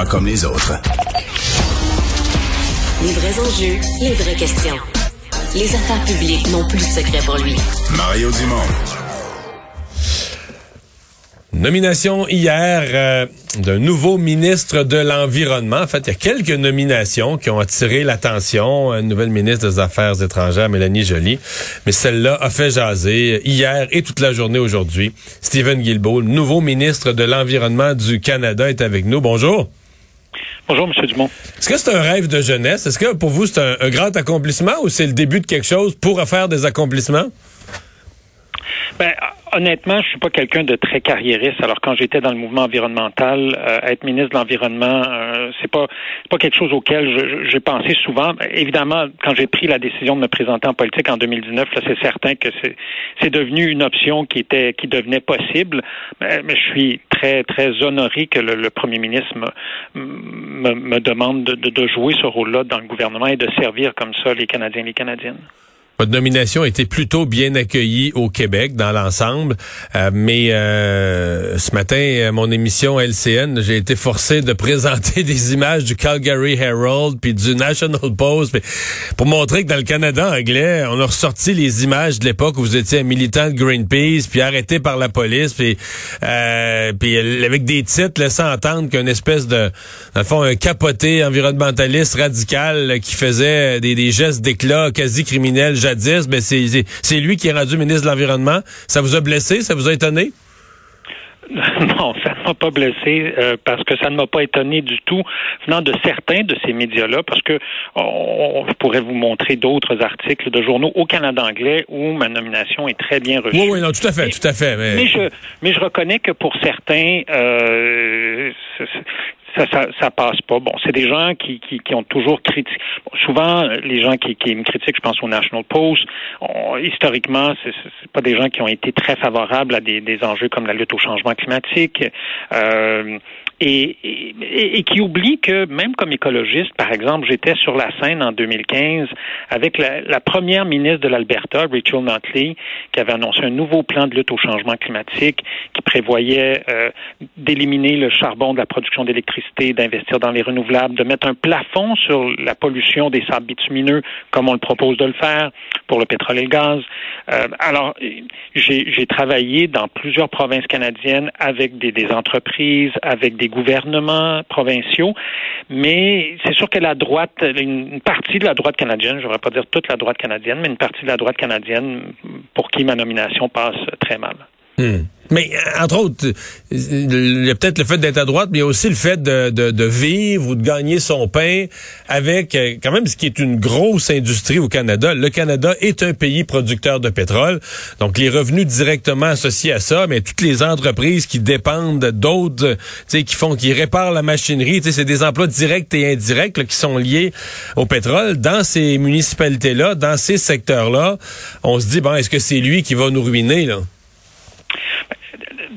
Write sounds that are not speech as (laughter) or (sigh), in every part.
Pas comme les autres. Les vrais enjeux, les vraies questions. Les affaires publiques n'ont plus de secret pour lui. Mario Dumont. Nomination hier euh, d'un nouveau ministre de l'Environnement. En fait, il y a quelques nominations qui ont attiré l'attention. Une nouvelle ministre des Affaires étrangères, Mélanie Joly. Mais celle-là a fait jaser hier et toute la journée aujourd'hui. Stephen Guilbeault, nouveau ministre de l'Environnement du Canada, est avec nous. Bonjour. Bonjour, M. Dumont. Est-ce que c'est un rêve de jeunesse? Est-ce que pour vous, c'est un, un grand accomplissement ou c'est le début de quelque chose pour faire des accomplissements? Ben, honnêtement, je suis pas quelqu'un de très carriériste. Alors quand j'étais dans le mouvement environnemental, euh, être ministre de l'environnement, euh, c'est pas pas quelque chose auquel j'ai pensé souvent. Évidemment, quand j'ai pris la décision de me présenter en politique en 2019, là, c'est certain que c'est devenu une option qui était qui devenait possible. Mais, je suis très très honoré que le, premier ministre me, me, demande de, de jouer ce rôle-là dans le gouvernement et de servir comme ça les Canadiens et les Canadiennes. Votre nomination a été plutôt bien accueillie au Québec dans l'ensemble, euh, mais euh, ce matin, à mon émission LCN, j'ai été forcé de (laughs) présenter des images du Calgary Herald puis du National Post. Pour montrer que dans le Canada anglais, on a ressorti les images de l'époque où vous étiez un militant de Greenpeace puis arrêté par la police puis euh, avec des titres laissant entendre qu'une espèce de dans le fond un capoté environnementaliste radical qui faisait des, des gestes d'éclat quasi criminels ben c'est lui qui est rendu ministre de l'Environnement. Ça vous a blessé? Ça vous a étonné? (laughs) Non, ça ne m'a pas blessé euh, parce que ça ne m'a pas étonné du tout venant de certains de ces médias-là, parce que je pourrais vous montrer d'autres articles de journaux au Canada anglais où ma nomination est très bien reçue. Oui, oui, non, tout à fait, tout à fait. Mais... je, mais je reconnais que pour certains, euh, ça, ça, ça, passe pas. Bon, c'est des gens qui, qui, qui ont toujours critiqué. souvent, les gens qui, qui me critiquent, je pense au National Post, historiquement, c'est, c'est pas des gens qui ont été très favorables à des, des enjeux comme la lutte au changement climatique. Euh, et, et, qui oublie que même comme écologiste, par exemple, j'étais sur la scène en 2015 avec la, la première ministre de l'Alberta, Rachel Notley, qui avait annoncé un nouveau plan de lutte au changement climatique qui prévoyait euh, d'éliminer le charbon de la production d'électricité, d'investir dans les renouvelables, de mettre un plafond sur la pollution des sables bitumineux, comme on le propose de le faire pour le pétrole et le gaz. Euh, alors, j'ai travaillé dans plusieurs provinces canadiennes avec des, des entreprises, avec des gouvernements provinciaux, mais c'est sûr que la droite, une partie de la droite canadienne, je ne voudrais pas dire toute la droite canadienne, mais une partie de la droite canadienne pour qui ma nomination passe très mal. Hmm. Mais euh, entre autres, il y a peut-être le fait d'être à droite, mais il y a aussi le fait de, de, de, vivre ou de gagner son pain avec euh, quand même ce qui est une grosse industrie au Canada. Le Canada est un pays producteur de pétrole, donc les revenus directement associés à ça, mais toutes les entreprises qui dépendent d'autres, qui font, qui réparent la machinerie, c'est des emplois directs et indirects qui sont liés au pétrole. Dans ces municipalités-là, dans ces secteurs-là, on se dit bon, est-ce que c'est lui qui va nous ruiner là?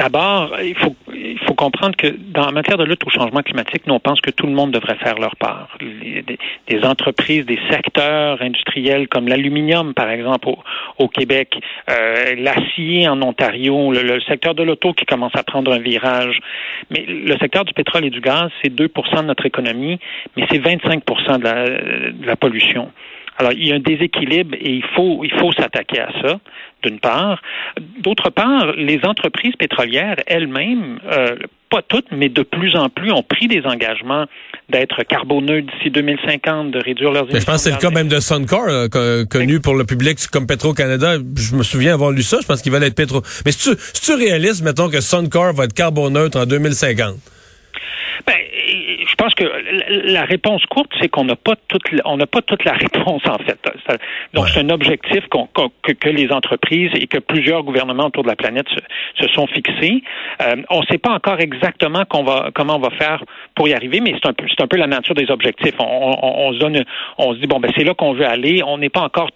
D'abord, il faut, il faut comprendre que dans la matière de lutte au changement climatique, nous, on pense que tout le monde devrait faire leur part. des, entreprises, des secteurs industriels comme l'aluminium, par exemple, au, Québec, euh, l'acier en Ontario, le, secteur de l'auto qui commence à prendre un virage. Mais le secteur du pétrole et du gaz, c'est 2% de notre économie, mais c'est 25 de la, de la pollution. Alors, il y a un déséquilibre et il faut, il faut s'attaquer à ça, d'une part. D'autre part, les entreprises pétrolières elles-mêmes, euh, pas toutes, mais de plus en plus, ont pris des engagements d'être carboneux d'ici 2050, de réduire leurs émissions. je pense que c'est le cas même de Suncor, euh, connu pour le public comme Petro-Canada. Je me souviens avoir lu ça, je pense qu'il va être Petro. Mais c'est-tu, c'est-tu réaliste, mettons, que Suncor va être carboneutre en 2050? Ben, pense que la réponse courte, c'est qu'on n'a pas toute, on n'a pas toute la réponse en fait. Donc c'est un objectif que, les entreprises et que plusieurs gouvernements autour de la planète se, sont fixés. Euh, on ne sait pas encore exactement va, comment on va faire pour y arriver, mais c'est un peu, c'est un peu la nature des objectifs. On, se donne, on se dit bon ben c'est là qu'on veut aller. On n'est pas encore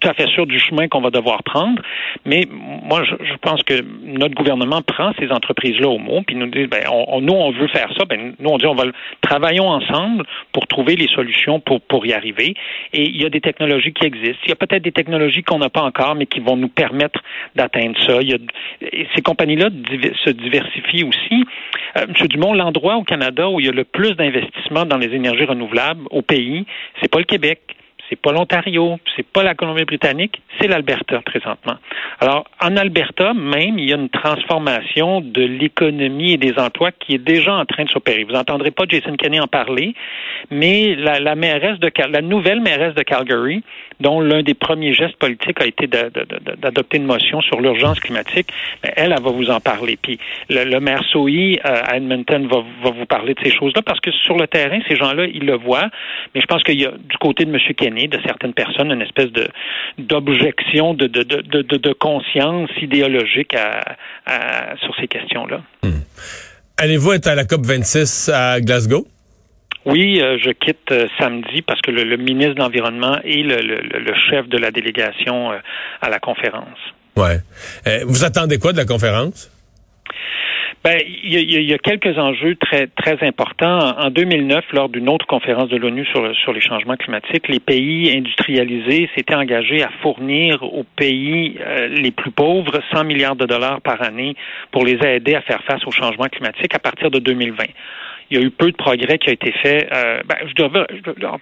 tout à fait sûr du chemin qu'on va devoir prendre. Mais moi, je, pense que notre gouvernement prend ces entreprises-là au mot, puis nous dit, ben, on, nous, on veut faire ça. Ben, nous, on dit, on va travaillons ensemble pour trouver les solutions pour, pour y arriver. Et il y a des technologies qui existent. Il y a peut-être des technologies qu'on n'a pas encore, mais qui vont nous permettre d'atteindre ça. Il y a, ces compagnies-là se diversifient aussi. Euh, M. Dumont, l'endroit au Canada où il y a le plus d'investissement dans les énergies renouvelables au pays, c'est pas le Québec c'est pas l'Ontario, c'est pas la Colombie-Britannique, c'est l'Alberta présentement. Alors, en Alberta, même, il y a une transformation de l'économie et des emplois qui est déjà en train de s'opérer. Vous n'entendrez pas Jason Kenney en parler, mais la, la mairesse de la nouvelle mairesse de Calgary, dont l'un des premiers gestes politiques a été d'adopter une motion sur l'urgence climatique, ben, elle, elle va vous en parler. Puis le, maire Sohi euh, à Edmonton va, va vous parler de ces choses-là parce que sur le terrain, ces gens-là, ils le voient. Mais je pense qu'il y a du côté de M. Kenney, de certaines personnes, une espèce de d'objection, de, de, de, de, conscience idéologique à, sur ces questions-là. Hmm. Allez-vous être à la COP 26 à Glasgow? Oui, euh, je quitte euh, samedi parce que le, ministre de l'Environnement est le, chef de la délégation euh, à la conférence. Ouais. vous attendez quoi de la conférence? Ben, il y, a, quelques enjeux très très importants. En 2009, lors d'une autre conférence de l'ONU sur, sur les changements climatiques, les pays industrialisés s'étaient engagés à fournir aux pays les plus pauvres 100 milliards de dollars par année pour les aider à faire face aux changements climatiques à partir de 2020 il y a eu peu de progrès qui a été fait. Euh, ben, je dois,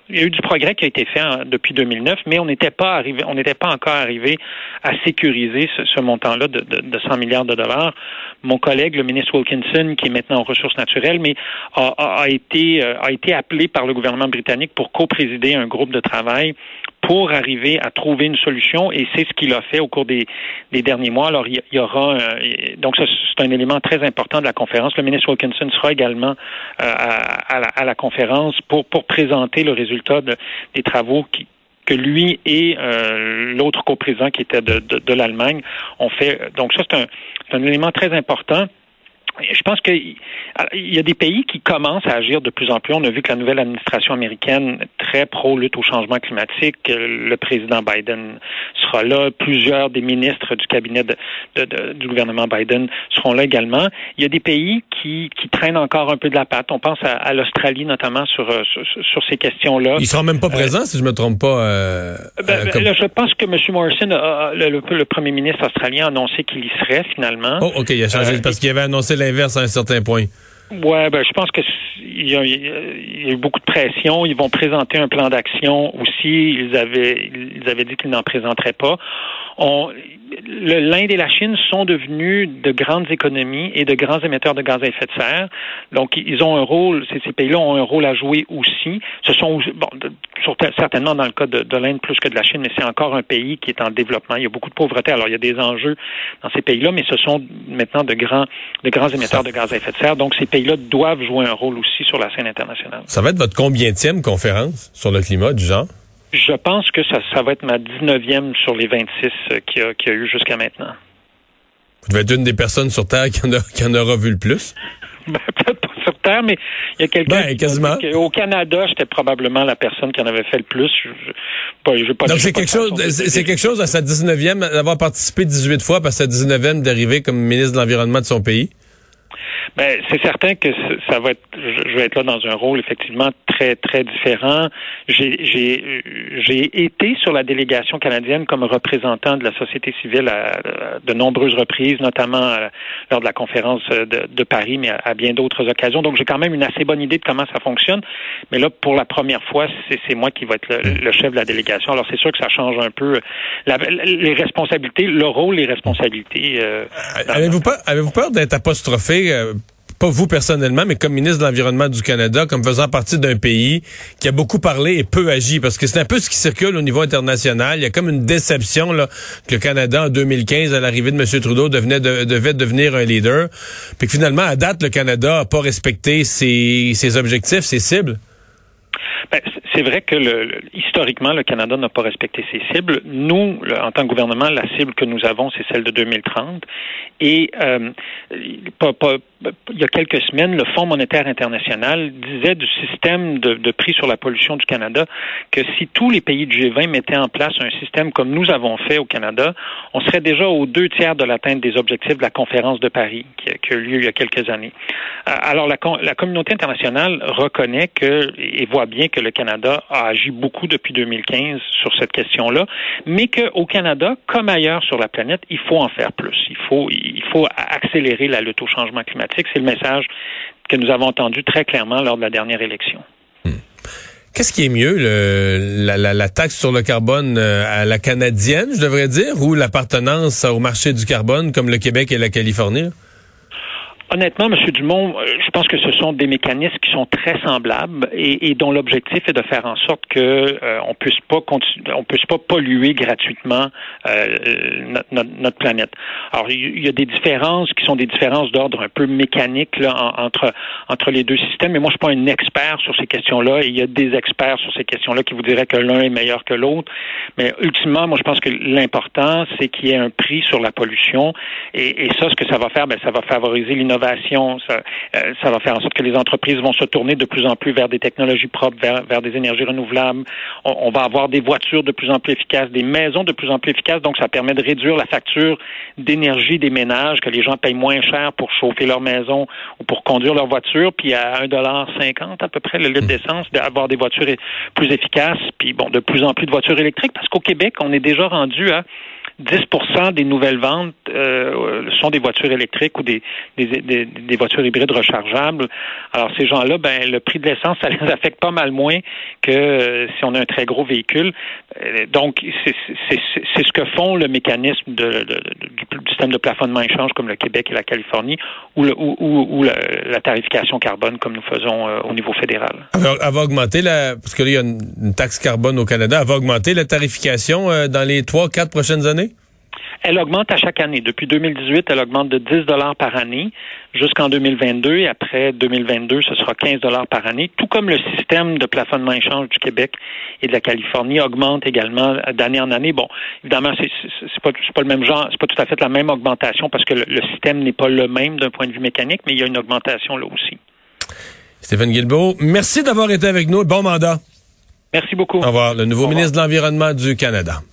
il y a eu du progrès qui a été fait hein, depuis 2009, mais on n'était pas arrivé, on n'était pas encore arrivé à sécuriser ce, montant-là de, de, 100 milliards de dollars. Mon collègue, le ministre Wilkinson, qui est maintenant en ressources naturelles, mais a, été euh, a été appelé par le gouvernement britannique pour co-présider un groupe de travail pour arriver à trouver une solution et c'est ce qu'il a fait au cours des, derniers mois. Alors, il y aura, donc ça, c'est un élément très important de la conférence. Le ministre Wilkinson sera également euh, à, la, conférence pour, présenter le résultat de, des travaux qui, que lui et euh, l'autre coprésident qui était de, de, de l'Allemagne ont fait. Donc ça, c'est un, un élément très important je pense qu'il y a des pays qui commencent à agir de plus en plus. On a vu que la nouvelle administration américaine, très pro-lutte au changement climatique, le président Biden sera là, plusieurs des ministres du cabinet de, du gouvernement Biden seront là également. Il y a des pays qui, qui traînent encore un peu de la patte. On pense à, l'Australie notamment sur, euh, sur, ces questions-là. Ils seront même pas euh, présents, si je me trompe pas. Euh, ben, ben, je pense que M. Morrison, le, le, premier ministre australien, a annoncé qu'il y serait finalement. Oh, OK, il a changé parce qu'il avait annoncé l'inverse à un certain point. Ouais, ben je pense que il y, a, eu beaucoup de pression. Ils vont présenter un plan d'action. Ils avaient ils avaient dit qu'ils n'en présenteraient pas. L'Inde et la Chine sont devenus de grandes économies et de grands émetteurs de gaz à effet de serre. Donc, ils ont un rôle, ces, pays-là ont un rôle à jouer aussi. Ce sont, bon, certainement dans le cas de, de l'Inde plus que de la Chine, mais c'est encore un pays qui est en développement. Il y a beaucoup de pauvreté. Alors, il y a des enjeux dans ces pays-là, mais ce sont maintenant de grands, de grands émetteurs de gaz à effet de serre. Donc, ces pays-là doivent jouer un rôle aussi sur la scène internationale. Ça va être votre combienième conférence sur le climat du genre? Je pense que ça, ça va être ma 19e sur les 26 euh, qu'il y, a eu jusqu'à maintenant. Vous devez être une des personnes sur Terre qui en, a, qui en aura vu le plus? (laughs) Ben, peut-être pas sur Terre, mais il y a quelqu'un ben, quasiment. au Canada, j'étais probablement la personne qui en avait fait le plus. Je, pas, Donc c'est quelque chose, c'est quelque chose à sa 19e d'avoir participé 18 fois, parce sa 19e d'arriver comme ministre de l'Environnement de son pays. Ben, c'est certain que ça va être, je vais être là dans un rôle effectivement très très différent. J'ai j'ai été sur la délégation canadienne comme représentant de la société civile à, de nombreuses reprises, notamment euh, lors de la conférence de, de Paris, mais à, bien d'autres occasions. Donc j'ai quand même une assez bonne idée de comment ça fonctionne. Mais là, pour la première fois, c'est moi qui vais être le, chef de la délégation. Alors c'est sûr que ça change un peu la, les responsabilités, le rôle, les responsabilités. Euh, avez-vous peur, avez-vous peur d'être apostrophé? Euh, pas vous personnellement, mais comme ministre de l'Environnement du Canada, comme faisant partie d'un pays qui a beaucoup parlé et peu agi, parce que c'est un peu ce qui circule au niveau international. Il y a comme une déception là, que le Canada, en 2015, à l'arrivée de M. Trudeau, devait devenir un leader, puis que finalement, à date, le Canada n'a pas respecté ses objectifs, ses cibles. Ben, c'est vrai que le, historiquement, le Canada n'a pas respecté ses cibles. Nous, en tant que gouvernement, la cible que nous avons, c'est celle de 2030. Et euh, il y a quelques semaines, le Fonds monétaire international disait du système de, prix sur la pollution du Canada que si tous les pays du G20 mettaient en place un système comme nous avons fait au Canada, on serait déjà aux deux tiers de l'atteinte des objectifs de la conférence de Paris qui a, qui a eu lieu il y a quelques années. Euh, alors la, la communauté internationale reconnaît que et voit bien que le Canada a agi beaucoup depuis 2015 sur cette question-là, mais qu'au Canada, comme ailleurs sur la planète, il faut en faire plus. Il faut, il faut accélérer la lutte au changement climatique. C'est le message que nous avons entendu très clairement lors de la dernière élection. Hmm. Qu'est-ce qui est mieux, la, taxe sur le carbone euh, à la canadienne, je devrais dire, ou l'appartenance au marché du carbone comme le Québec et la Californie? Honnêtement, M. Dumont, euh, je pense que ce sont des mécanismes qui sont très semblables et, et dont l'objectif est de faire en sorte que euh, on puisse pas on puisse pas polluer gratuitement euh, notre, notre, planète. Alors, il y a des différences qui sont des différences d'ordre un peu mécanique là, entre entre les deux systèmes. Mais moi, je suis pas un expert sur ces questions-là. Il y a des experts sur ces questions-là qui vous diraient que l'un est meilleur que l'autre. Mais ultimement, moi, je pense que l'important, c'est qu'il y ait un prix sur la pollution. Et, et ça, ce que ça va faire, ben, ça va favoriser l'innovation ça, euh, ça va faire en sorte que les entreprises vont se tourner de plus en plus vers des technologies propres, vers, vers des énergies renouvelables. On, on, va avoir des voitures de plus en plus efficaces, des maisons de plus en plus efficaces. Donc, ça permet de réduire la facture d'énergie des ménages, que les gens payent moins cher pour chauffer leur maison ou pour conduire leur voiture. Puis à 1,50 à peu près le litre d'essence, d'avoir des voitures plus efficaces. Puis bon, de plus en plus de voitures électriques, parce qu'au Québec, on est déjà rendu à 10% des nouvelles ventes euh, sont des voitures électriques ou des, des, des, des, voitures hybrides rechargeables. Alors ces gens-là, ben le prix de l'essence, ça (laughs) les affecte pas mal moins que euh, si on a un très gros véhicule. Euh, donc c'est ce que font le mécanisme de, de, du, système de plafonnement échange comme le Québec et la Californie ou, le, ou, ou, la, tarification carbone comme nous faisons au niveau fédéral. Alors, elle va augmenter la parce que là, il y a une, taxe carbone au Canada, elle va augmenter la tarification dans les trois quatre prochaines années? Elle augmente à chaque année. Depuis 2018, elle augmente de 10 dollars par année jusqu'en 2022 et après 2022, ce sera 15 dollars par année. Tout comme le système de plafonnement échange du Québec et de la Californie augmente également d'année en année. Bon, évidemment, c'est pas pas le même genre, c'est pas tout à fait la même augmentation parce que le, le système n'est pas le même d'un point de vue mécanique, mais il y a une augmentation là aussi. Stéphane Guilbeault, merci d'avoir été avec nous. Bon mandat. Merci beaucoup. Au revoir. Le nouveau ministre de l'Environnement du Canada.